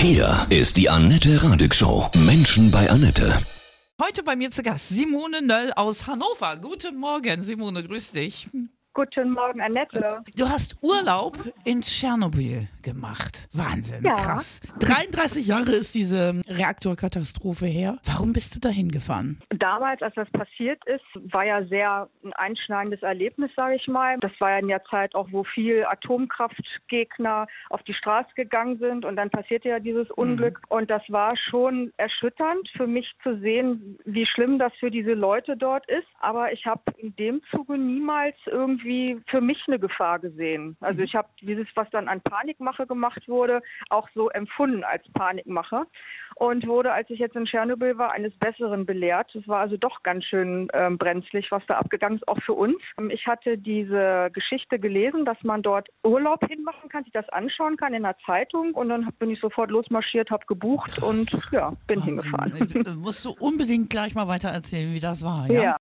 Hier ist die Annette Radig Show. Menschen bei Annette. Heute bei mir zu Gast Simone Nöll aus Hannover. Guten Morgen, Simone, grüß dich. Guten Morgen, Annette. Du hast Urlaub in Tschernobyl gemacht. Wahnsinn, Ja. krass. 33 Jahre ist diese Reaktorkatastrophe her. Warum bist du da hingefahren? Damals, als das passiert ist, war ja sehr ein einschneidendes Erlebnis, sage ich mal. Das war ja in der Zeit auch, wo viel Atomkraftgegner auf die Straße gegangen sind und dann passierte ja dieses Unglück. Und das war schon erschütternd für mich zu sehen, wie schlimm das für diese Leute dort ist. Aber ich habe in dem Zuge niemals irgendwie für mich eine Gefahr gesehen. Also ich habe dieses, was dann an Panikmache gemacht wurde, auch so empfunden als Panikmache. und wurde, als ich jetzt in Tschernobyl war, eines Besseren belehrt. Es war also doch ganz schön ähm, brenzlig, was da abgegangen ist, auch für uns. Ähm, Ich hatte diese Geschichte gelesen, dass man dort Urlaub hinmachen kann, sich das anschauen kann in der Zeitung und dann bin ich sofort losmarschiert, habe gebucht Krass. und ja, bin Wahnsinn. hingefahren. Äh, Musst du unbedingt gleich mal weiter erzählen, wie das war, ja? Ja.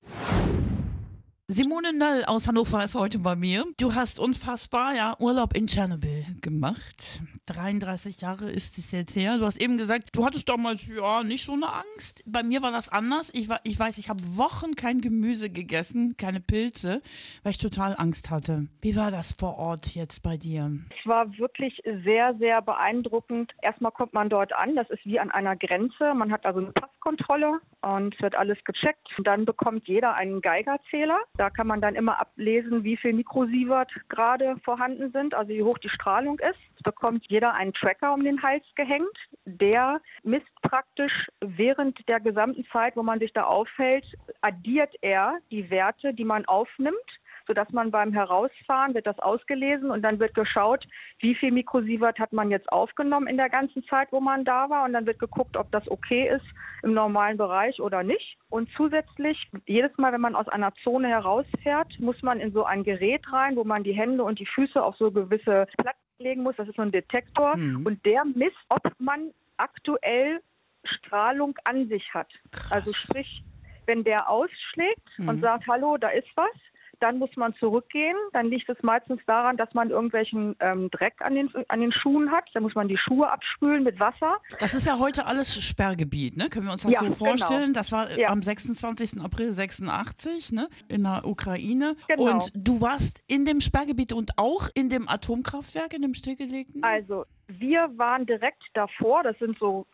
Simone Nöll aus Hannover ist heute bei mir. Du hast unfassbar ja Urlaub in Tschernobyl gemacht. 33 Jahre ist es jetzt her. Du hast eben gesagt, du hattest damals ja nicht so eine Angst. Bei mir war das anders. Ich, war, ich weiß, ich habe Wochen kein Gemüse gegessen, keine Pilze, weil ich total Angst hatte. Wie war das vor Ort jetzt bei dir? Es war wirklich sehr, sehr beeindruckend. Erstmal kommt man dort an, das ist wie an einer Grenze. Man hat also eine Passkontrolle und wird alles gecheckt. Dann bekommt jeder einen Geigerzähler. Da kann man dann immer ablesen, wie viel Mikrosievert gerade vorhanden sind, also wie hoch die Strahlung ist. Bekommt jeder einen Tracker um den Hals gehängt. Der misst praktisch während der gesamten Zeit, wo man sich da aufhält, addiert er die Werte, die man aufnimmt sodass man beim Herausfahren wird das ausgelesen und dann wird geschaut, wie viel Mikrosievert hat man jetzt aufgenommen in der ganzen Zeit, wo man da war und dann wird geguckt, ob das okay ist im normalen Bereich oder nicht. Und zusätzlich, jedes Mal, wenn man aus einer Zone herausfährt, muss man in so ein Gerät rein, wo man die Hände und die Füße auf so gewisse Platten legen muss. Das ist so ein Detektor Mhm. und der misst, ob man aktuell Strahlung an sich hat. Krass. Also sprich, wenn der ausschlägt Mhm. und sagt, hallo, da ist was, dann muss man zurückgehen. Dann liegt es meistens daran, dass man irgendwelchen ähm, Dreck an den, an den Schuhen hat. Dann muss man die Schuhe abspülen mit Wasser. Das ist ja heute alles Sperrgebiet, ne? Können wir uns das Ja, so genau. vorstellen? Das war äh, Ja. am 26. April 86, ne? In der Ukraine. Genau. Und du warst in dem Sperrgebiet und auch in dem Atomkraftwerk, in dem stillgelegten? Also wir waren direkt davor, das sind so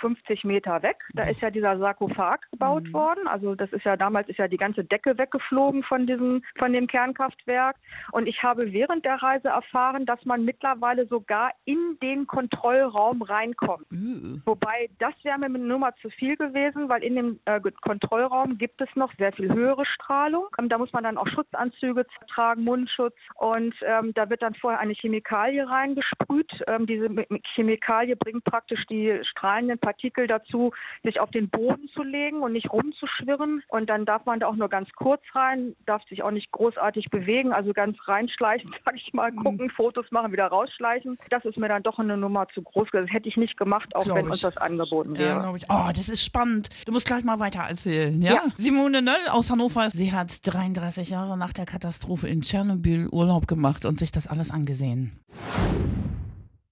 50 Meter weg. Da ist ja dieser Sarkophag gebaut Mhm. worden. Also das ist ja damals ist ja die ganze Decke weggeflogen von diesem von dem Kernkraftwerk. Und ich habe während der Reise erfahren, dass man mittlerweile sogar in den Kontrollraum reinkommt. Üh. Wobei, das wäre mir eine Nummer zu viel gewesen, weil in dem äh, Kontrollraum gibt es noch sehr viel höhere Strahlung. Ähm, da muss man dann auch Schutzanzüge tragen, Mundschutz. Und ähm, da wird dann vorher eine Chemikalie reingesprüht. Ähm, diese Mi- Chemikalie bringt praktisch die strahlenden Partikel dazu, sich auf den Boden zu legen und nicht rumzuschwirren. Und dann darf man da auch nur ganz kurz rein, darf sich auch nicht großartig bewegen, also ganz reinschleichen, sag ich mal, gucken, Fotos machen, wieder rausschleichen. Das ist mir dann doch eine Nummer zu groß. Das hätte ich nicht gemacht, auch Glaub wenn ich. uns das angeboten Ja, wäre. glaube ich. Oh, das ist spannend. Du musst gleich mal weiter erzählen, ja? Ja. Simone Nöll aus Hannover. Sie hat 33 Jahre nach der Katastrophe in Tschernobyl Urlaub gemacht und sich das alles angesehen.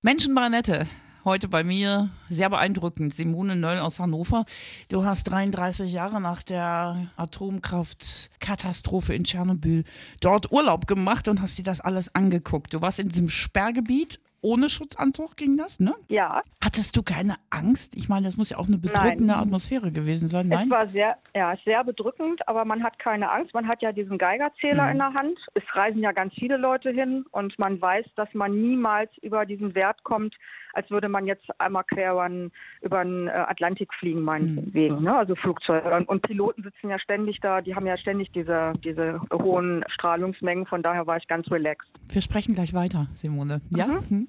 Menschenbarnette. Heute bei mir sehr beeindruckend. Simone Nöll aus Hannover. Du hast 33 Jahre nach der Atomkraftkatastrophe in Tschernobyl dort Urlaub gemacht und hast dir das alles angeguckt. Du warst in diesem Sperrgebiet. Ohne Schutzanzug ging das, ne? Ja, Hattest du keine Angst? Ich meine, das muss ja auch eine bedrückende Nein. Atmosphäre gewesen sein. es Nein? war sehr, ja, sehr bedrückend, aber man hat keine Angst. Man hat ja diesen Geigerzähler Mhm. in der Hand. Es reisen ja ganz viele Leute hin und man weiß, dass man niemals über diesen Wert kommt, als würde man jetzt einmal quer über den, äh, Atlantik fliegen, meinetwegen. Ne? Also Flugzeuge. Und, Piloten sitzen ja ständig da, die haben ja ständig diese, diese hohen Strahlungsmengen. Von daher war ich ganz relaxed. Wir sprechen gleich weiter, Simone. Ja? Mhm.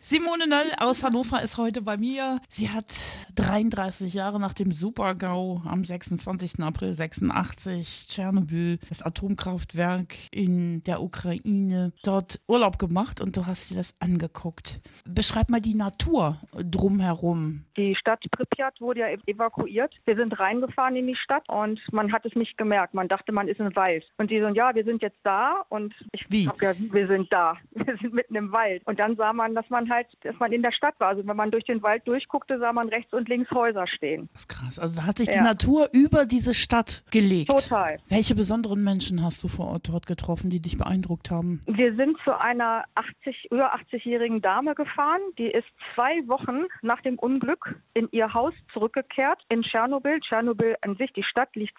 Simone Nöll aus Hannover ist heute bei mir. Sie hat 33 Jahre nach dem Supergau am 26. April 86 Tschernobyl, das Atomkraftwerk in der Ukraine, dort Urlaub gemacht und du hast dir das angeguckt. Beschreib mal die Natur drumherum. Die Stadt Pripyat wurde ja evakuiert. Wir sind reingefahren in die Stadt und man hat es nicht gemerkt. Man dachte, man ist im Wald. Und die so, ja, wir sind jetzt da. Und ich Wie? hab ja, wir sind da. Wir sind mitten im Wald. Und dann sah man, dass man halt halt, dass man in der Stadt war. Also wenn man durch den Wald durchguckte, sah man rechts und links Häuser stehen. Das ist krass. Also da hat sich Ja. die Natur über diese Stadt gelegt. Total. Welche besonderen Menschen hast du vor Ort dort getroffen, die dich beeindruckt haben? Wir sind zu einer 80, über 80-jährigen Dame gefahren. Die ist zwei Wochen nach dem Unglück in ihr Haus zurückgekehrt in Tschernobyl. Tschernobyl an sich, die Stadt liegt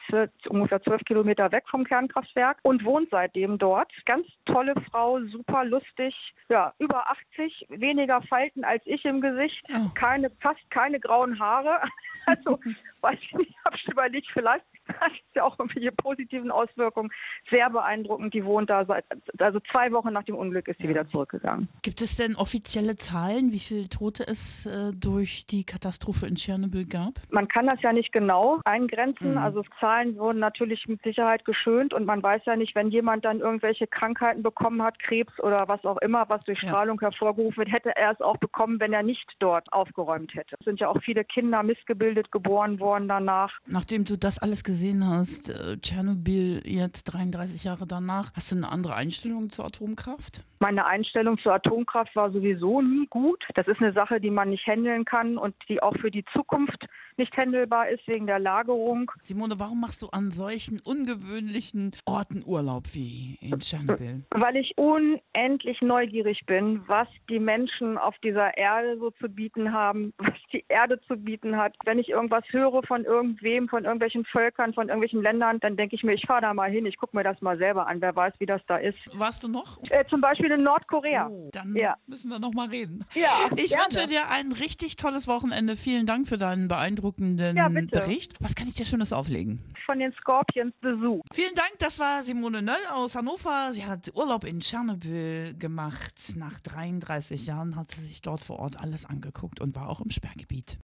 ungefähr zwölf Kilometer weg vom Kernkraftwerk und wohnt seitdem dort. Ganz tolle Frau, super lustig, ja, über 80, weniger Falten als ich im Gesicht, Oh. keine, fast keine grauen Haare. Also, weiß ich nicht, habe ich überlegt, vielleicht hat es ja auch irgendwelche positiven Auswirkungen. Sehr beeindruckend. Die wohnt da seit, also zwei Wochen nach dem Unglück ist sie wieder zurückgegangen. Gibt es denn offizielle Zahlen, wie viele Tote es äh, durch die Katastrophe in Tschernobyl gab? Man kann das ja nicht genau eingrenzen. Mhm. Also Zahlen wurden natürlich mit Sicherheit geschönt und man weiß ja nicht, wenn jemand dann irgendwelche Krankheiten bekommen hat, Krebs oder was auch immer, was durch Ja. Strahlung hervorgerufen wird, hätte er es auch bekommen, wenn er nicht dort aufgeräumt hätte. Es sind ja auch viele Kinder missgebildet geboren worden danach. Nachdem du das alles gesehen hast, äh, Tschernobyl jetzt 33 Jahre danach, hast du eine andere Einstellung zur Atomkraft? Meine Einstellung zur Atomkraft war sowieso nie gut. Das ist eine Sache, die man nicht handeln kann und die auch für die Zukunft nicht handelbar ist wegen der Lagerung. Simone, warum machst du an solchen ungewöhnlichen Orten Urlaub wie in Tschernobyl? Weil ich unendlich neugierig bin, was die Menschen auf dieser Erde so zu bieten haben, was die Erde zu bieten hat. Wenn ich irgendwas höre von irgendwem, von irgendwelchen Völkern, von irgendwelchen Ländern, dann denke ich mir, ich fahre da mal hin, ich gucke mir das mal selber an, wer weiß, wie das da ist. Warst du noch? Äh, zum Beispiel in Nordkorea. Oh, dann Ja. müssen wir noch mal reden. Ja, Ich gerne. wünsche dir ein richtig tolles Wochenende. Vielen Dank für deinen beeindruckenden Ja, bitte. Bericht. Was kann ich dir Schönes auflegen? von den Scorpions Besuch. Vielen Dank, das war Simone Nöll aus Hannover. Sie hat Urlaub in Tschernobyl gemacht. Nach 33 Jahren hat sie sich dort vor Ort alles angeguckt und war auch im Sperrgebiet.